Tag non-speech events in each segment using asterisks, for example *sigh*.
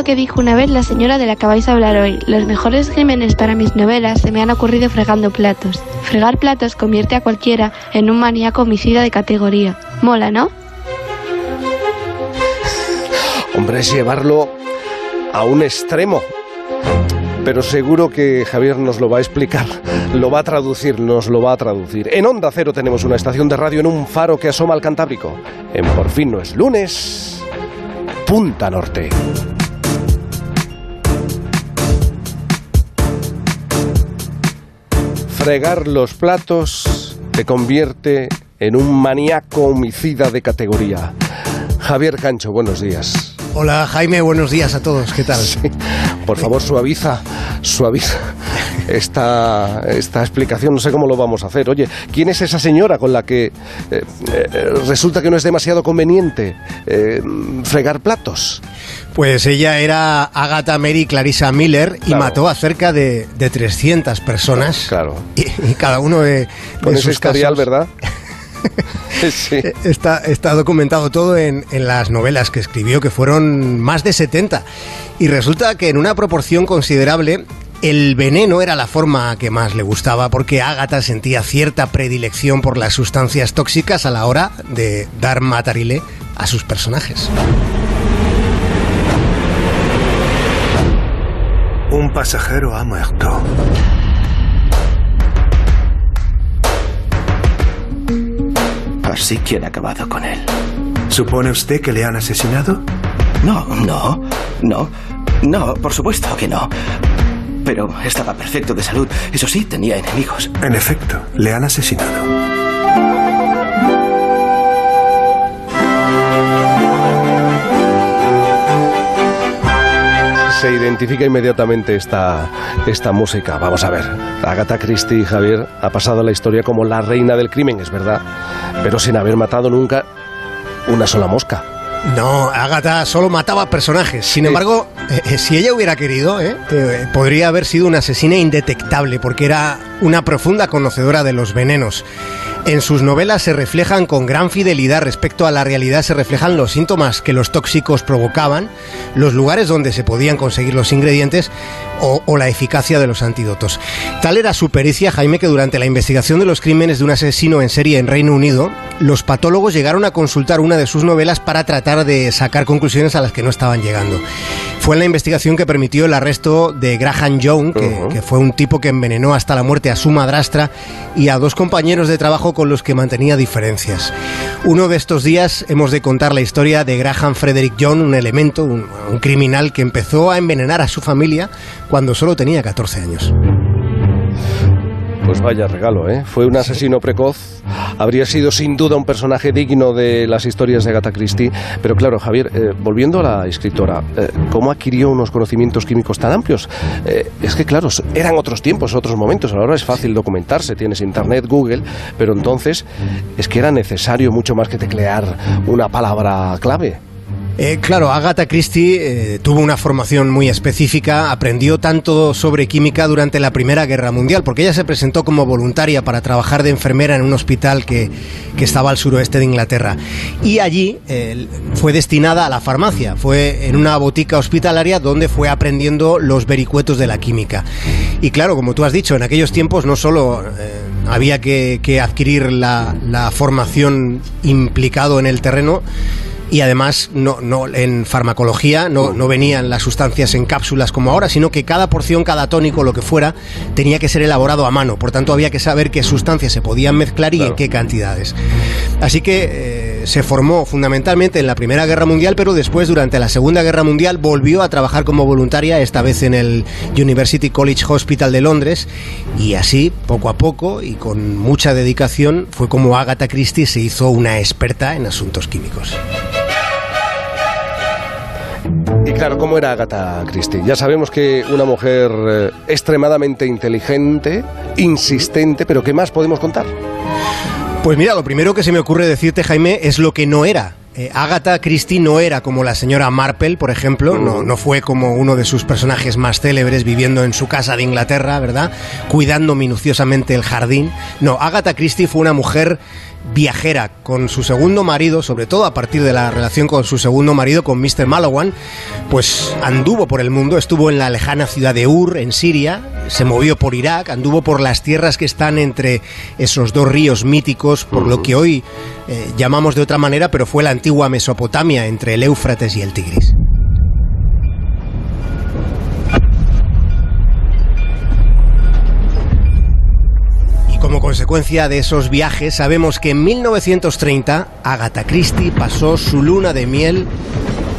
Lo que dijo una vez la señora de la que vais a hablar hoy. Los mejores crímenes para mis novelas se me han ocurrido fregando platos. Fregar platos convierte a cualquiera en un maníaco homicida de categoría. Mola, ¿no? Hombre, es llevarlo a un extremo. Pero seguro que Javier nos lo va a explicar, lo va a traducir, nos lo va a traducir. En Onda Cero tenemos una estación de radio en un faro que asoma al Cantábrico. En Por fin no es lunes, Punta Norte. Fregar los platos te convierte en un maníaco homicida de categoría. Javier Cancho, buenos días. Hola Jaime, buenos días a todos, ¿qué tal? Por favor, suaviza, suaviza esta, esta explicación, no sé cómo lo vamos a hacer. Oye, ¿quién es esa señora con la que eh, eh, resulta que no es demasiado conveniente eh, fregar platos? Pues ella era Agatha Mary Clarissa Miller y mató a cerca de, de 300 personas. Claro. Y, y cada uno de, Con de sus historial, casos- ¿verdad? *laughs* *laughs* sí. Está, está documentado todo en, en las novelas que escribió, que fueron más de 70. Y resulta que en una proporción considerable, el veneno era la forma que más le gustaba, porque Ágata sentía cierta predilección por las sustancias tóxicas a la hora de dar matarile a sus personajes. Un pasajero ha muerto. Así que han acabado con él. ¿Supone usted que le han asesinado? No, no, no, no, por supuesto que no. Pero estaba perfecto de salud. Eso sí, tenía enemigos. En efecto, le han asesinado. Se identifica inmediatamente esta, esta música. Vamos a ver. Agatha Christie, Javier, ha pasado a la historia como la reina del crimen, es verdad, pero sin haber matado nunca una sola mosca. No, Agatha solo mataba personajes. Sin embargo, eh, eh, si ella hubiera querido, eh, eh, podría haber sido una asesina indetectable, porque era una profunda conocedora de los venenos. En sus novelas se reflejan con gran fidelidad respecto a la realidad, se reflejan los síntomas que los tóxicos provocaban, los lugares donde se podían conseguir los ingredientes o, o la eficacia de los antídotos. Tal era su pericia, Jaime, que durante la investigación de los crímenes de un asesino en serie en Reino Unido, los patólogos llegaron a consultar una de sus novelas para tratar de sacar conclusiones a las que no estaban llegando. Fue la investigación que permitió el arresto de Graham Young, que, fue un tipo que envenenó hasta la muerte a su madrastra y a dos compañeros de trabajo con los que mantenía diferencias. Uno de estos días hemos de contar la historia de Graham Frederick Young, un elemento, un, un criminal que empezó a envenenar a su familia cuando solo tenía 14 años. Pues vaya regalo, ¿eh? Fue un asesino precoz. Habría sido sin duda un personaje digno de las historias de Agatha Christie. Pero claro, Javier, eh, volviendo a la escritora, eh, ¿cómo adquirió unos conocimientos químicos tan amplios? Eh, es que, claro, eran otros tiempos, otros momentos. Ahora es fácil documentarse, tienes internet, Google, pero entonces es que era necesario mucho más que teclear una palabra clave. Eh, claro, Agatha Christie eh, tuvo una formación muy específica, aprendió tanto sobre química durante la Primera Guerra Mundial, porque ella se presentó como voluntaria para trabajar de enfermera en un hospital que, estaba al suroeste de Inglaterra. Y allí eh, fue destinada a la farmacia, fue en una botica hospitalaria donde fue aprendiendo los vericuetos de la química. Y claro, como tú has dicho, en aquellos tiempos no solo... había que, que adquirir la, la formación implicado en el terreno, y además no, no en farmacología no, no venían las sustancias en cápsulas como ahora, sino que cada porción, cada tónico, lo que fuera, tenía que ser elaborado a mano. Por tanto, había que saber qué sustancias se podían mezclar y Claro. en qué cantidades. Así que eh, se formó fundamentalmente en la Primera Guerra Mundial, pero después, durante la Segunda Guerra Mundial, volvió a trabajar como voluntaria, esta vez en el University College Hospital de Londres, y así, poco a poco y con mucha dedicación, fue como Agatha Christie se hizo una experta en asuntos químicos. Y claro, ¿cómo era Agatha Christie? Ya sabemos que una mujer eh, extremadamente inteligente, insistente, pero ¿qué más podemos contar? Pues mira, lo primero que se me ocurre decirte, Jaime, es lo que no era. Eh, Agatha Christie no era como la señora Marple, por ejemplo, no, no fue como uno de sus personajes más célebres viviendo en su casa de Inglaterra, ¿verdad? Cuidando minuciosamente el jardín. No, Agatha Christie fue una mujer viajera con su segundo marido, sobre todo a partir de la relación con su segundo marido, con Mr. Malawan, pues anduvo por el mundo, estuvo en la lejana ciudad de Ur, en Siria, se movió por Irak, anduvo por las tierras que están entre esos dos ríos míticos, por lo que hoy eh, llamamos de otra manera, pero fue la antigua Mesopotamia, entre el Éufrates y el Tigris. Consecuencia de esos viajes, sabemos que en 1930 Agatha Christie pasó su luna de miel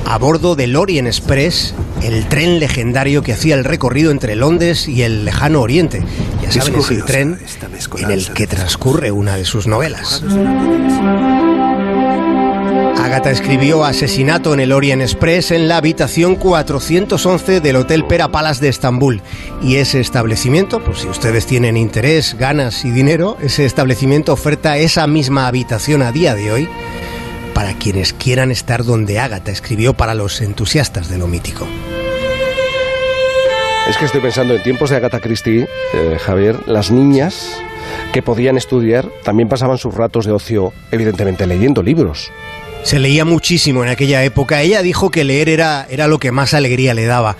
a bordo del Orient Express, el tren legendario que hacía el recorrido entre Londres y el lejano Oriente. Ya saben, es el tren en el que transcurre una de sus novelas. Agatha escribió Asesinato en el Orient Express en la habitación 411 del Hotel Pera Palace de Estambul. Y ese establecimiento, si ustedes tienen interés, ganas y dinero, ese establecimiento oferta esa misma habitación a día de hoy para quienes quieran estar donde Agatha escribió para los entusiastas de lo mítico. Es que estoy pensando en tiempos de Agatha Christie, eh, Javier, las niñas que podían estudiar también pasaban sus ratos de ocio, evidentemente leyendo libros. Se leía muchísimo en aquella época. Ella dijo que leer era, era lo que más alegría le daba.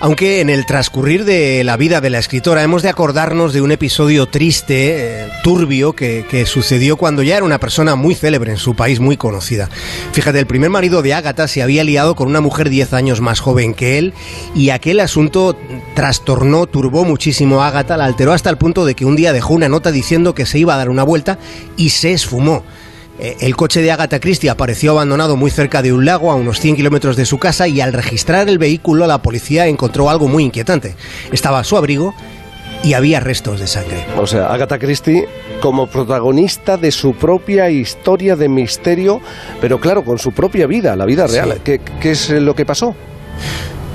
Aunque en el transcurrir de la vida de la escritora hemos de acordarnos de un episodio triste, eh, turbio, que, que, sucedió cuando ya era una persona muy célebre en su país, muy conocida. Fíjate, el primer marido de Ágata se había liado con una mujer 10 años más joven que él y aquel asunto trastornó, turbó muchísimo a Ágata, la alteró hasta el punto de que un día dejó una nota diciendo que se iba a dar una vuelta y se esfumó. Eh, el coche de Agatha Christie apareció abandonado muy cerca de un lago a unos 100 kilómetros de su casa y al registrar el vehículo la policía encontró algo muy inquietante. Estaba a su abrigo y había restos de sangre. O sea, Agatha Christie como protagonista de su propia historia de misterio, pero claro, con su propia vida, la vida real. ¿Qué, ¿Qué es lo que pasó?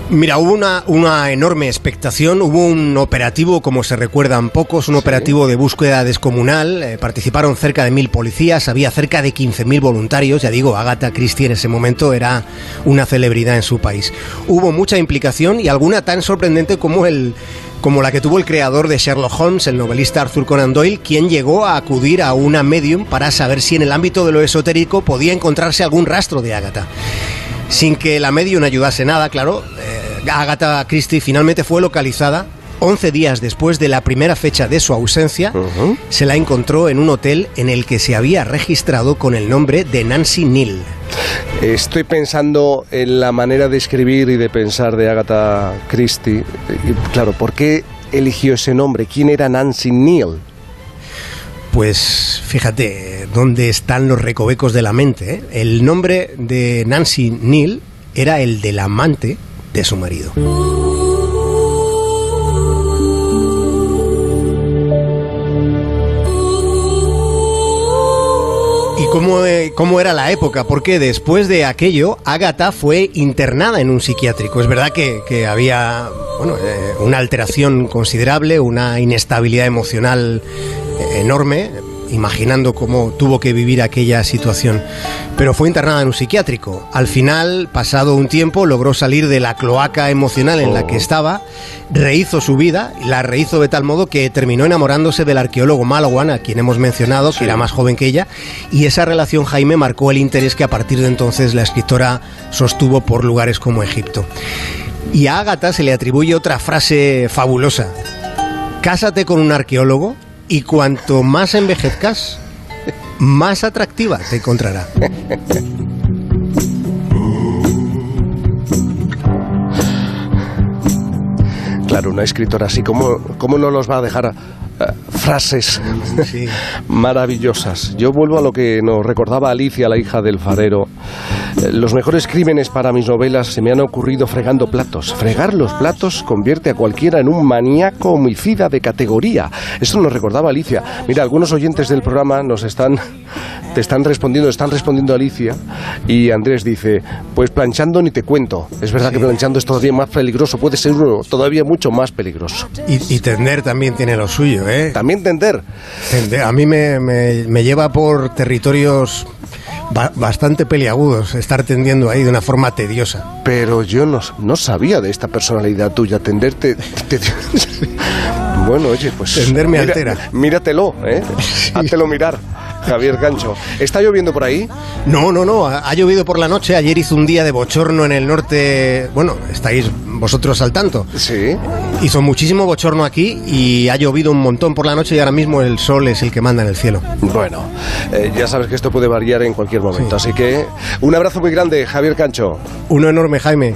Mira, hubo una, una, enorme expectación, hubo un operativo, como se recuerdan pocos, un sí. operativo de búsqueda descomunal, eh, participaron cerca de mil policías, había cerca de 15.000 voluntarios, ya digo, Agatha Christie en ese momento era una celebridad en su país. Hubo mucha implicación y alguna tan sorprendente como el como la que tuvo el creador de Sherlock Holmes, el novelista Arthur Conan Doyle, quien llegó a acudir a una medium para saber si en el ámbito de lo esotérico podía encontrarse algún rastro de Agatha sin que la medium ayudase nada, claro, Agatha Christie finalmente fue localizada 11 días después de la primera fecha de su ausencia, uh -huh. se la encontró en un hotel en el que se había registrado con el nombre de Nancy Neal. Estoy pensando en la manera de escribir y de pensar de Agatha Christie. Claro, ¿por qué eligió ese nombre? ¿Quién era Nancy Neal? Pues fíjate dónde están los recovecos de la mente. ¿eh? El nombre de Nancy Neal era el del amante de su marido. ¿Y cómo, eh, cómo, era la época? Porque después de aquello, Agatha fue internada en un psiquiátrico. Es verdad que, que había bueno, eh, una alteración considerable, una inestabilidad emocional enorme, imaginando cómo tuvo que vivir aquella situación. Pero fue internada en un psiquiátrico. Al final, pasado un tiempo, logró salir de la cloaca emocional en la que estaba, rehizo su vida, la rehizo de tal modo que terminó enamorándose del arqueólogo Malawan, a quien hemos mencionado, que era más joven que ella, y esa relación, Jaime, marcó el interés que a partir de entonces la escritora sostuvo por lugares como Egipto. Y a Ágata se le atribuye otra frase fabulosa. Cásate con un arqueólogo y cuanto más envejezcas, más atractiva te encontrará. Claro, una escritora así, ¿cómo, cómo no los va a dejar frases sí. *laughs* maravillosas? Yo vuelvo a lo que nos recordaba Alicia, la hija del farero. Eh, los mejores crímenes para mis novelas se me han ocurrido fregando platos. Fregar los platos convierte a cualquiera en un maníaco homicida de categoría. Eso nos recordaba Alicia. Mira, algunos oyentes del programa nos están, te están respondiendo, están respondiendo a Alicia y Andrés dice, pues planchando ni te cuento. Es verdad sí. que planchando es todavía más peligroso, puede ser uno todavía mucho más peligroso. Y, y tender también tiene lo suyo, ¿eh? También tender. tender a mí me, me, me lleva por territorios bastante peliagudos estar tendiendo ahí de una forma tediosa. Pero yo no, no sabía de esta personalidad tuya, tenderte... Te, te, *laughs* bueno, oye, pues... Tender me mira, altera. Míratelo, ¿eh? *laughs* Sí. Mirar. Javier Cancho. ¿Está lloviendo por ahí? No, no, no. Ha, ha llovido por la noche. Ayer hizo un día de bochorno en el norte. Bueno, estáis vosotros al tanto. Sí. Hizo muchísimo bochorno aquí y ha llovido un montón por la noche y ahora mismo el sol es el que manda en el cielo. Bueno, eh, ya sabes que esto puede variar en cualquier momento. Así que un abrazo muy grande, Javier Cancho. Uno enorme, Jaime.